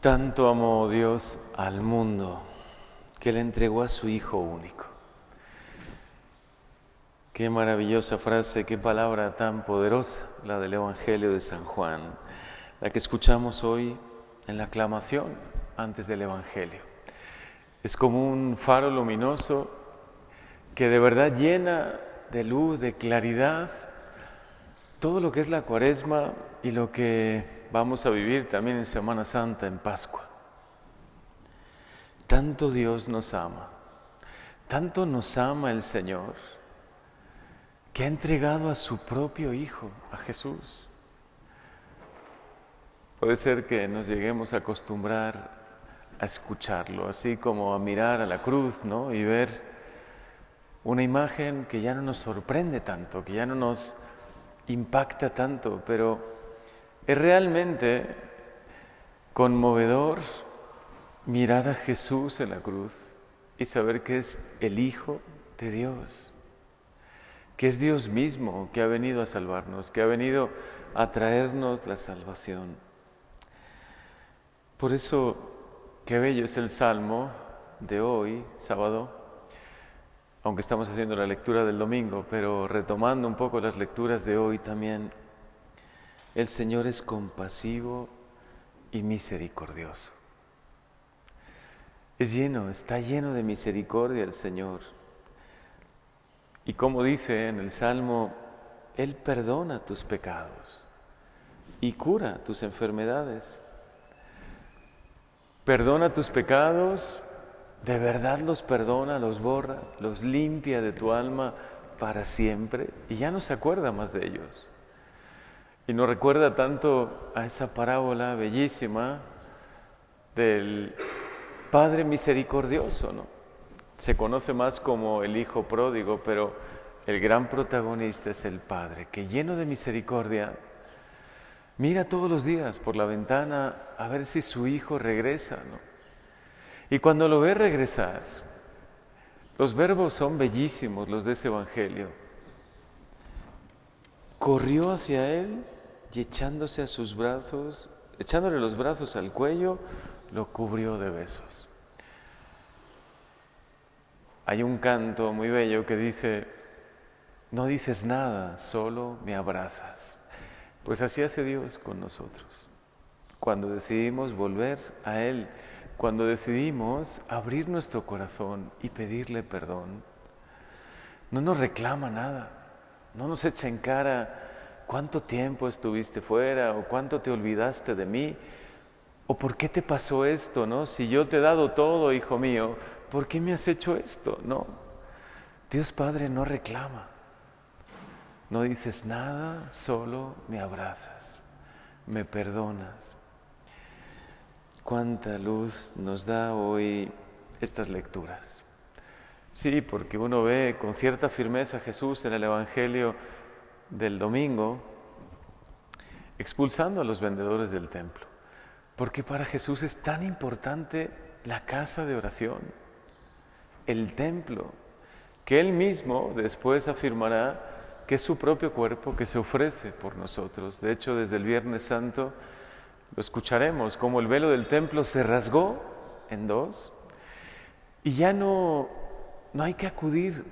Tanto amó Dios al mundo que le entregó a su Hijo único. Qué maravillosa frase, qué palabra tan poderosa la del Evangelio de San Juan, la que escuchamos hoy en la aclamación antes del Evangelio. Es como un faro luminoso que de verdad llena de luz, de claridad, todo lo que es la cuaresma y lo que vamos a vivir también en Semana Santa, en Pascua. Tanto Dios nos ama, tanto nos ama el Señor, que ha entregado a su propio Hijo, a Jesús. Puede ser que nos lleguemos a acostumbrar a escucharlo, así como a mirar a la cruz, ¿no? Y ver una imagen que ya no nos sorprende tanto, que ya no nos impacta tanto, pero es realmente conmovedor mirar a Jesús en la cruz y saber que es el Hijo de Dios, que es Dios mismo que ha venido a salvarnos, que ha venido a traernos la salvación. Por eso, qué bello es el salmo de hoy, sábado, aunque estamos haciendo la lectura del domingo, pero retomando un poco las lecturas de hoy también el Señor es compasivo y misericordioso. Es lleno, está lleno de misericordia el Señor. Y como dice en el Salmo, Él perdona tus pecados y cura tus enfermedades. Perdona tus pecados, de verdad los perdona, los borra, los limpia de tu alma para siempre y ya no se acuerda más de ellos. Y nos recuerda tanto a esa parábola bellísima del Padre misericordioso, ¿no? Se conoce más como el Hijo pródigo, pero el gran protagonista es el Padre, que lleno de misericordia, mira todos los días por la ventana a ver si su Hijo regresa, ¿no? Y cuando lo ve regresar, los verbos son bellísimos, los de ese Evangelio. Corrió hacia él y echándose a sus brazos, echándole los brazos al cuello, lo cubrió de besos. Hay un canto muy bello que dice, no dices nada, solo me abrazas. Pues así hace Dios con nosotros. Cuando decidimos volver a Él, cuando decidimos abrir nuestro corazón y pedirle perdón, no nos reclama nada, no nos echa en cara ¿cuánto tiempo estuviste fuera? ¿O cuánto te olvidaste de mí? ¿O por qué te pasó esto? ¿No? Si yo te he dado todo, hijo mío, ¿por qué me has hecho esto? No. Dios Padre no reclama. No dices nada, solo me abrazas, me perdonas. Cuánta luz nos da hoy estas lecturas. Sí, porque uno ve con cierta firmeza a Jesús en el Evangelio del domingo expulsando a los vendedores del templo. Porque para Jesús es tan importante la casa de oración, el templo, que Él mismo después afirmará que es su propio cuerpo que se ofrece por nosotros. De hecho, desde el Viernes Santo lo escucharemos, como el velo del templo se rasgó en dos y ya no, no hay que acudir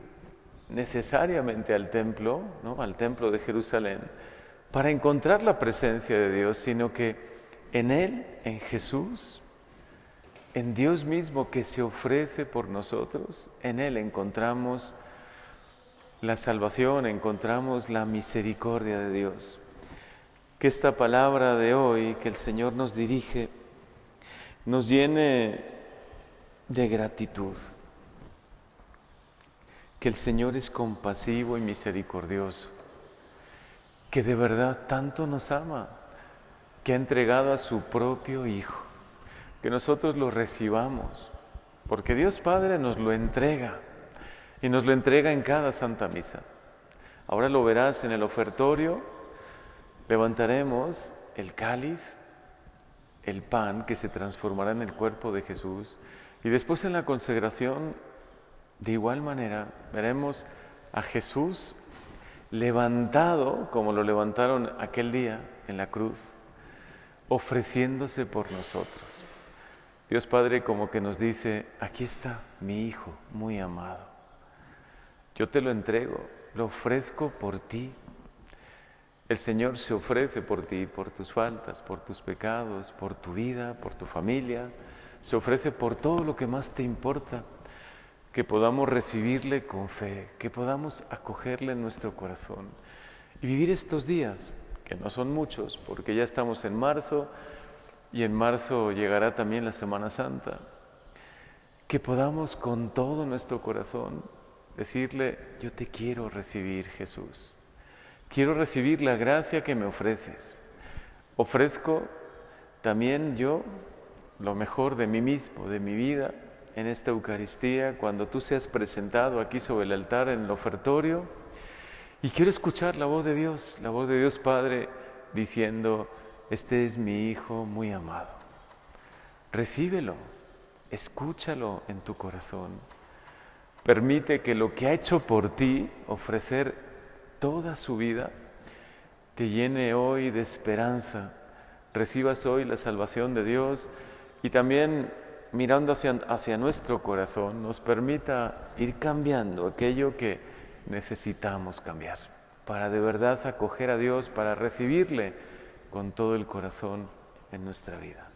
necesariamente al templo, ¿no? al templo de Jerusalén, para encontrar la presencia de Dios, sino que en Él, en Jesús, en Dios mismo que se ofrece por nosotros, en Él encontramos la salvación, encontramos la misericordia de Dios. Que esta palabra de hoy que el Señor nos dirige nos llene de gratitud que el Señor es compasivo y misericordioso, que de verdad tanto nos ama, que ha entregado a su propio Hijo, que nosotros lo recibamos, porque Dios Padre nos lo entrega y nos lo entrega en cada Santa Misa. Ahora lo verás en el ofertorio, levantaremos el cáliz, el pan que se transformará en el cuerpo de Jesús y después en la consagración de igual manera, veremos a Jesús levantado, como lo levantaron aquel día en la cruz, ofreciéndose por nosotros. Dios Padre como que nos dice, aquí está mi Hijo muy amado. Yo te lo entrego, lo ofrezco por ti. El Señor se ofrece por ti, por tus faltas, por tus pecados, por tu vida, por tu familia. Se ofrece por todo lo que más te importa. Que podamos recibirle con fe, que podamos acogerle en nuestro corazón y vivir estos días, que no son muchos, porque ya estamos en marzo, y en marzo llegará también la Semana Santa. Que podamos con todo nuestro corazón decirle, yo te quiero recibir Jesús. Quiero recibir la gracia que me ofreces. Ofrezco también yo lo mejor de mí mismo, de mi vida, en esta Eucaristía, cuando tú seas presentado aquí sobre el altar en el ofertorio. Y quiero escuchar la voz de Dios, la voz de Dios Padre, diciendo, este es mi Hijo muy amado. Recíbelo, escúchalo en tu corazón. Permite que lo que ha hecho por ti, ofrecer toda su vida, te llene hoy de esperanza. Recibas hoy la salvación de Dios y también mirando hacia, hacia nuestro corazón nos permita ir cambiando aquello que necesitamos cambiar para de verdad acoger a Dios, para recibirle con todo el corazón en nuestra vida.